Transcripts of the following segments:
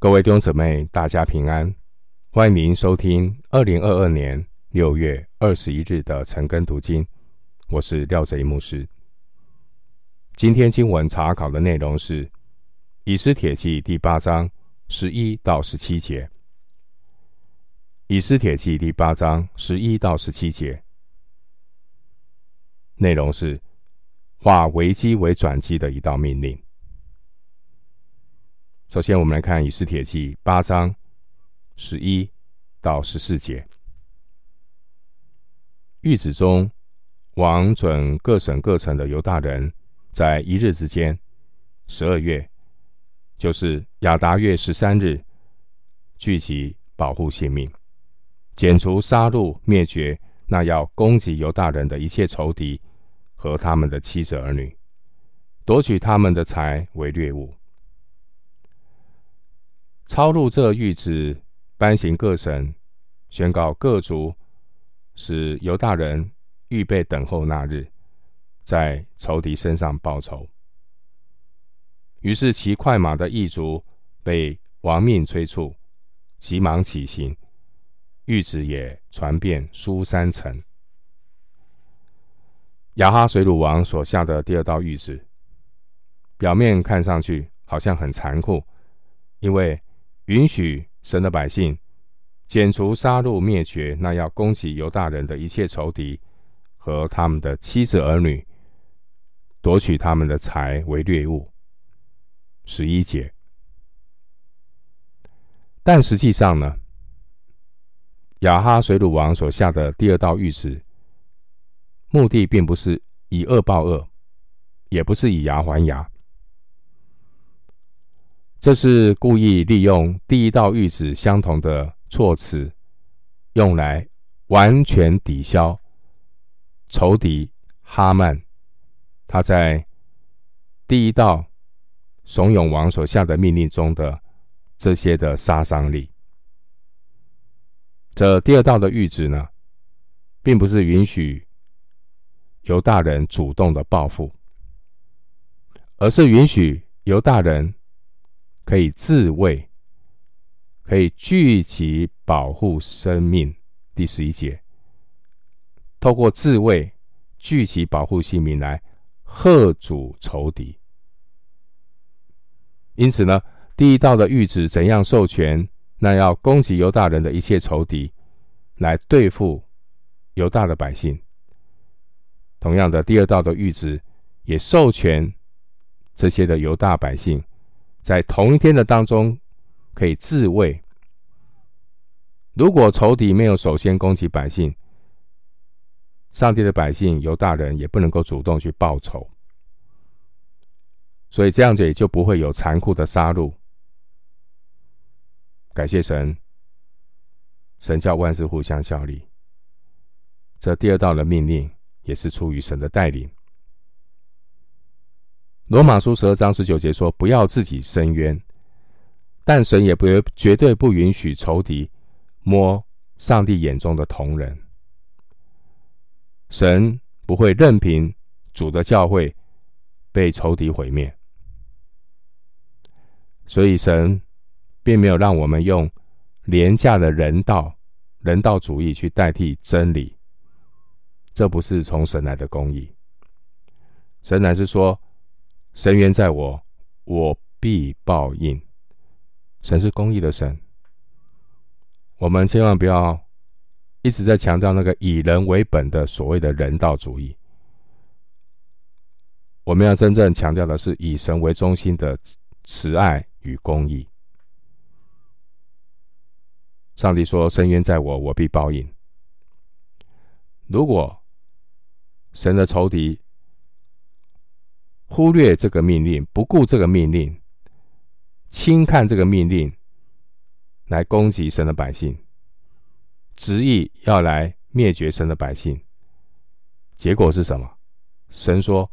各位弟兄姊妹，大家平安！欢迎您收听二零二二年六月二十一日的晨更读经。我是廖贼牧师。今天经文查考的内容是《以斯帖记》第八章十一到十七节。《以斯帖记》第八章十一到十七节内容是化危机为转机的一道命令。首先，我们来看《以斯帖记》八章十一到十四节。諭旨中，王准各省各城的犹大人，在一日之间，十二月，就是亚达月十三日，聚集保护性命，剪除杀戮灭绝那要攻击犹大人的一切仇敌和他们的妻子儿女，夺取他们的财为掠物。抄录这谕旨，颁行各省，宣告各族，使犹大人预备等候那日，在仇敌身上报仇。于是骑快马的异族被王命催促，急忙起行。谕旨也传遍苏三城。雅哈水鲁王所下的第二道谕旨，表面看上去好像很残酷，因为允许神的百姓剪除、杀戮、灭绝那要攻击犹大人的一切仇敌和他们的妻子儿女，夺取他们的财为掠物。十一节。但实际上呢，亚哈水鲁王所下的第二道谕旨，目的并不是以恶报恶，也不是以牙还牙。这是故意利用第一道谕旨相同的措辞，用来完全抵消仇敌哈曼他在第一道怂恿王所下的命令中的这些的杀伤力。这第二道的谕旨呢，并不是允许犹大人主动的报复，而是允许犹大人。可以自卫，可以聚集保护生命。第十一节，透过自卫、聚集保护性命来吓阻仇敌。因此呢，第一道的谕旨怎样授权那要攻击犹大人的一切仇敌，来对付犹大的百姓。同样的，第二道的谕旨也授权这些的犹大百姓。在同一天的当中，可以自卫。如果仇敌没有首先攻击百姓，上帝的百姓犹大人也不能够主动去报仇，所以这样子也就不会有残酷的杀戮。感谢神，神叫万事互相效力。这第二道的命令也是出于神的带领。罗马书十二章十九节说：“不要自己伸冤，但神也不绝对不允许仇敌摸上帝眼中的瞳人。神不会任凭主的教会被仇敌毁灭，所以神并没有让我们用廉价的人道、人道主义去代替真理。这不是从神来的公义。神乃是说。”神冤在我，我必报应。神是公义的神，我们千万不要一直在强调那个以人为本的所谓的人道主义。我们要真正强调的是以神为中心的慈爱与公义。上帝说：“伸冤在我，我必报应。”如果神的仇敌，忽略这个命令，不顾这个命令，轻看这个命令，来攻击神的百姓，执意要来灭绝神的百姓，结果是什么？神说：“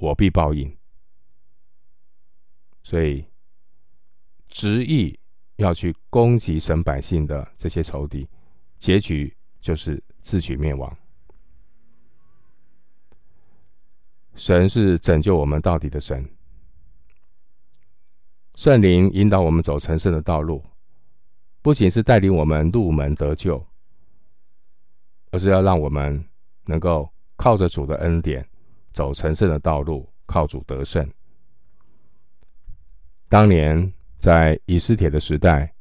我必报应。”所以，执意要去攻击神百姓的这些仇敌，结局就是自取灭亡。神是拯救我们到底的神，圣灵引导我们走成圣的道路，不仅是带领我们入门得救，而是要让我们能够靠着主的恩典走成圣的道路，靠主得胜。当年在以斯帖的时代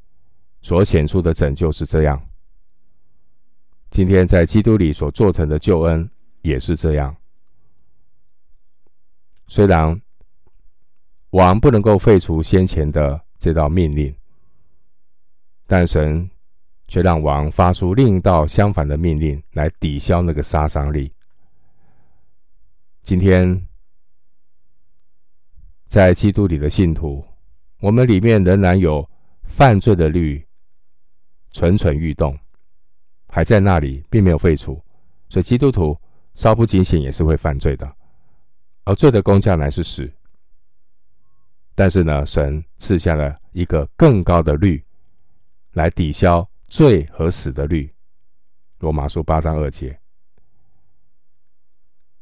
所显出的拯救是这样，今天在基督里所做成的救恩也是这样。虽然王不能够废除先前的这道命令，但神却让王发出另一道相反的命令来抵消那个杀伤力。今天在基督里的信徒，我们里面仍然有犯罪的律蠢蠢欲动，还在那里，并没有废除，所以基督徒稍不警醒也是会犯罪的。而罪的工价乃是死，但是呢，神赐下了一个更高的律，来抵消罪和死的律。罗马书八章二节，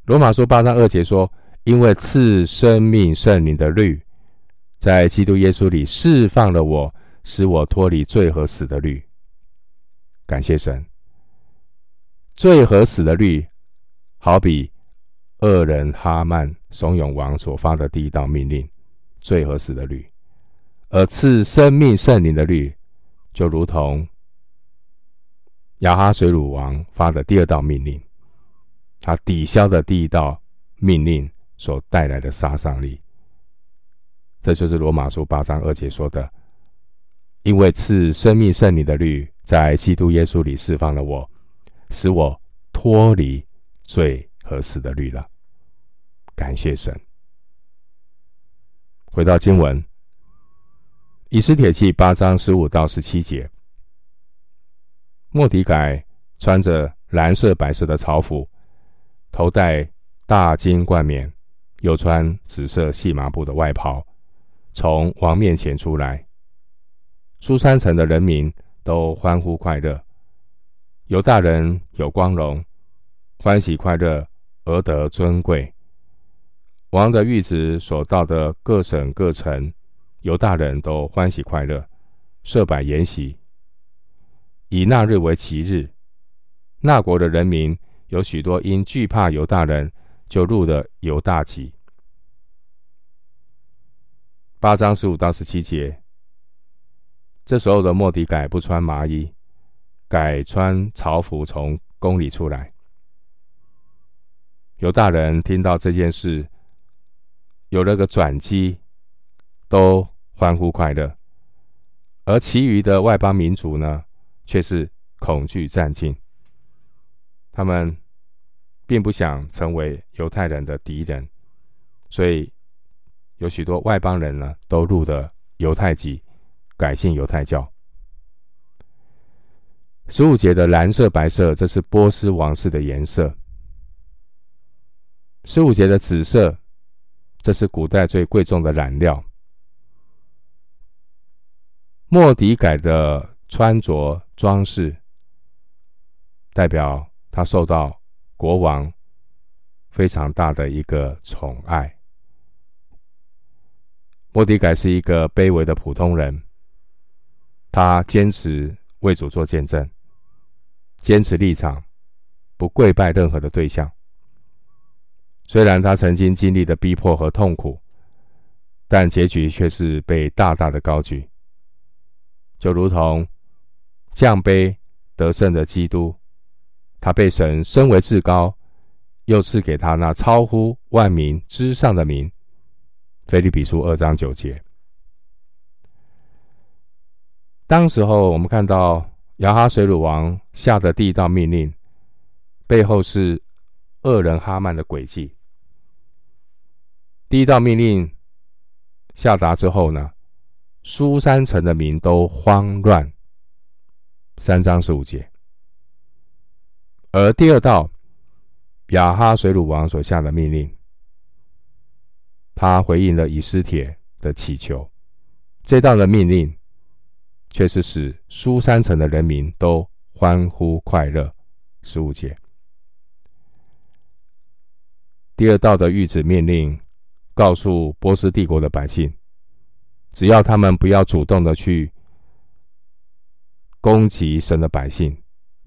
罗马书八章二节说：“因为赐生命圣灵的律，在基督耶稣里释放了我，使我脱离罪和死的律。”感谢神，罪和死的律，好比。恶人哈曼怂恿王所发的第一道命令，罪和死的律；而赐生命圣灵的律，就如同亚哈水鲁王发的第二道命令，他抵消的第一道命令所带来的杀伤力。这就是罗马书八章二节说的：“因为赐生命圣灵的律，在基督耶稣里释放了我，使我脱离罪。”和死的律了，感谢神。回到经文，《以斯帖记》八章十五到十七节，末底改穿着蓝色、白色的朝服，头戴大金冠冕，又穿紫色细麻布的外袍，从王面前出来。书珊城的人民都欢呼快乐，有大人有光荣，欢喜快乐。而得尊贵，王的諭旨所到的各省各城，犹大人都欢喜快乐，设摆筵席，以那日为吉日。那国的人民有许多因惧怕犹大人，就入了犹大籍。八章十五到十七节，这时候的莫底改不穿麻衣，改穿朝服，从宫里出来。犹大人听到这件事，有了个转机，都欢呼快乐；而其余的外邦民族呢，却是恐惧战兢。他们并不想成为犹太人的敌人，所以有许多外邦人呢，都入了犹太籍，改信犹太教。十五节的蓝色、白色，这是波斯王室的颜色。十五节的紫色，这是古代最贵重的染料。莫迪改的穿着装饰，代表他受到国王非常大的一个宠爱。莫迪改是一个卑微的普通人，他坚持为主做见证，坚持立场，不跪拜任何的对象。虽然他曾经经历的逼迫和痛苦，但结局却是被大大的高举，就如同降卑得胜的基督，他被神升为至高，又赐给他那超乎万民之上的名。腓立比书二章九节。当时候，我们看到亚哈水鲁王下的第一道命令，背后是恶人哈曼的诡计。第一道命令下达之后呢，苏三城的民都慌乱。三章十五节。而第二道亚哈水鲁王所下的命令，他回应了以斯帖的祈求，这道的命令却是使苏三城的人民都欢呼快乐。十五节。第二道的谕旨命令。告诉波斯帝国的百姓，只要他们不要主动的去攻击神的百姓，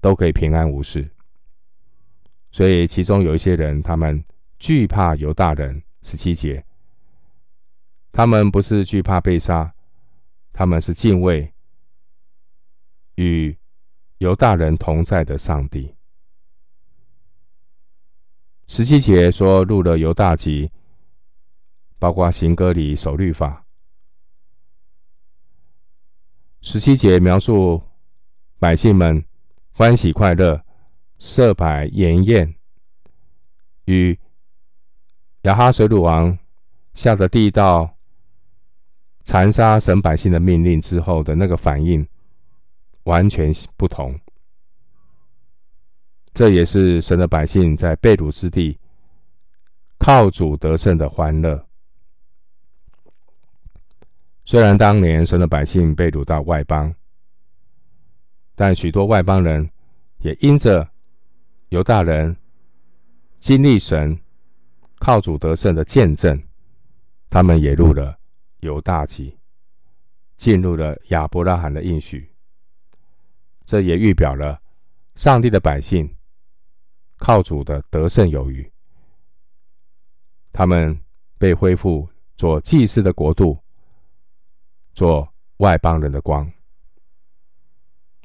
都可以平安无事。所以其中有一些人，他们惧怕犹大人。十七节，他们不是惧怕被杀，他们是敬畏与犹大人同在的上帝。十七节说入了犹大籍，包括行歌礼、守律法。十七节描述百姓们欢喜快乐，设摆筵宴，与亚哈水鲁王下的第一道残杀神百姓的命令之后的那个反应完全不同。这也是神的百姓在被掳之地靠主得胜的欢乐。虽然当年神的百姓被掳到外邦，但许多外邦人也因着犹大人经历神靠主得胜的见证，他们也入了犹大籍，进入了亚伯拉罕的应许。这也预表了上帝的百姓靠主的得胜有余，他们被恢复做祭司的国度。做外邦人的光。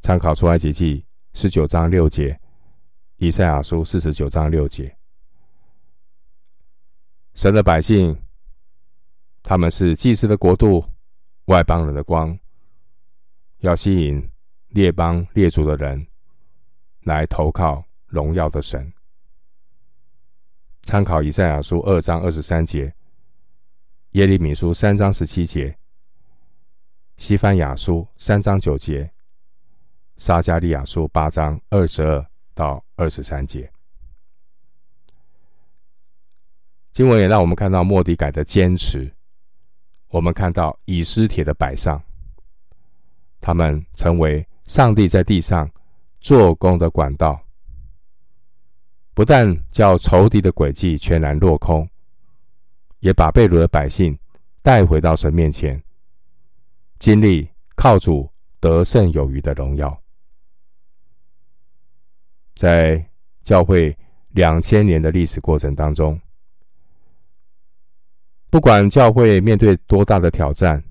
参考出埃及记十九章六节，以赛亚书四十九章六节。神的百姓，他们是祭司的国度，外邦人的光，要吸引列邦列族的人来投靠荣耀的神。参考以赛亚书二章二十三节，耶利米书三章十七节。西番雅书三章九节，撒迦利亚书八章二十二到二十三节，经文也让我们看到莫迪改的坚持。我们看到以斯帖的摆上，他们成为上帝在地上做工的管道，不但叫仇敌的诡计全然落空，也把被掳的百姓带回到神面前。经历靠主得胜有余的荣耀，在教会两千年的历史过程当中，不管教会面对多大的挑战，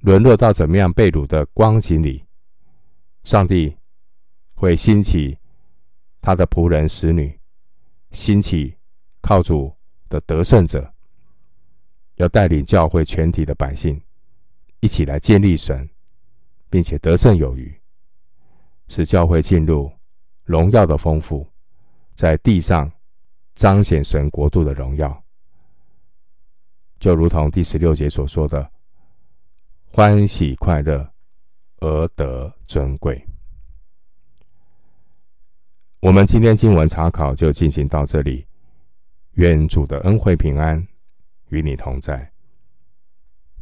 沦落到怎么样被掳的光景里，上帝会兴起他的仆人使女，兴起靠主的得胜者，要带领教会全体的百姓。一起来建立神，并且得胜有余，使教会进入荣耀的丰富，在地上彰显神国度的荣耀，就如同第十六节所说的：“欢喜快乐而得尊贵。”我们今天经文查考就进行到这里，愿主的恩惠平安与你同在。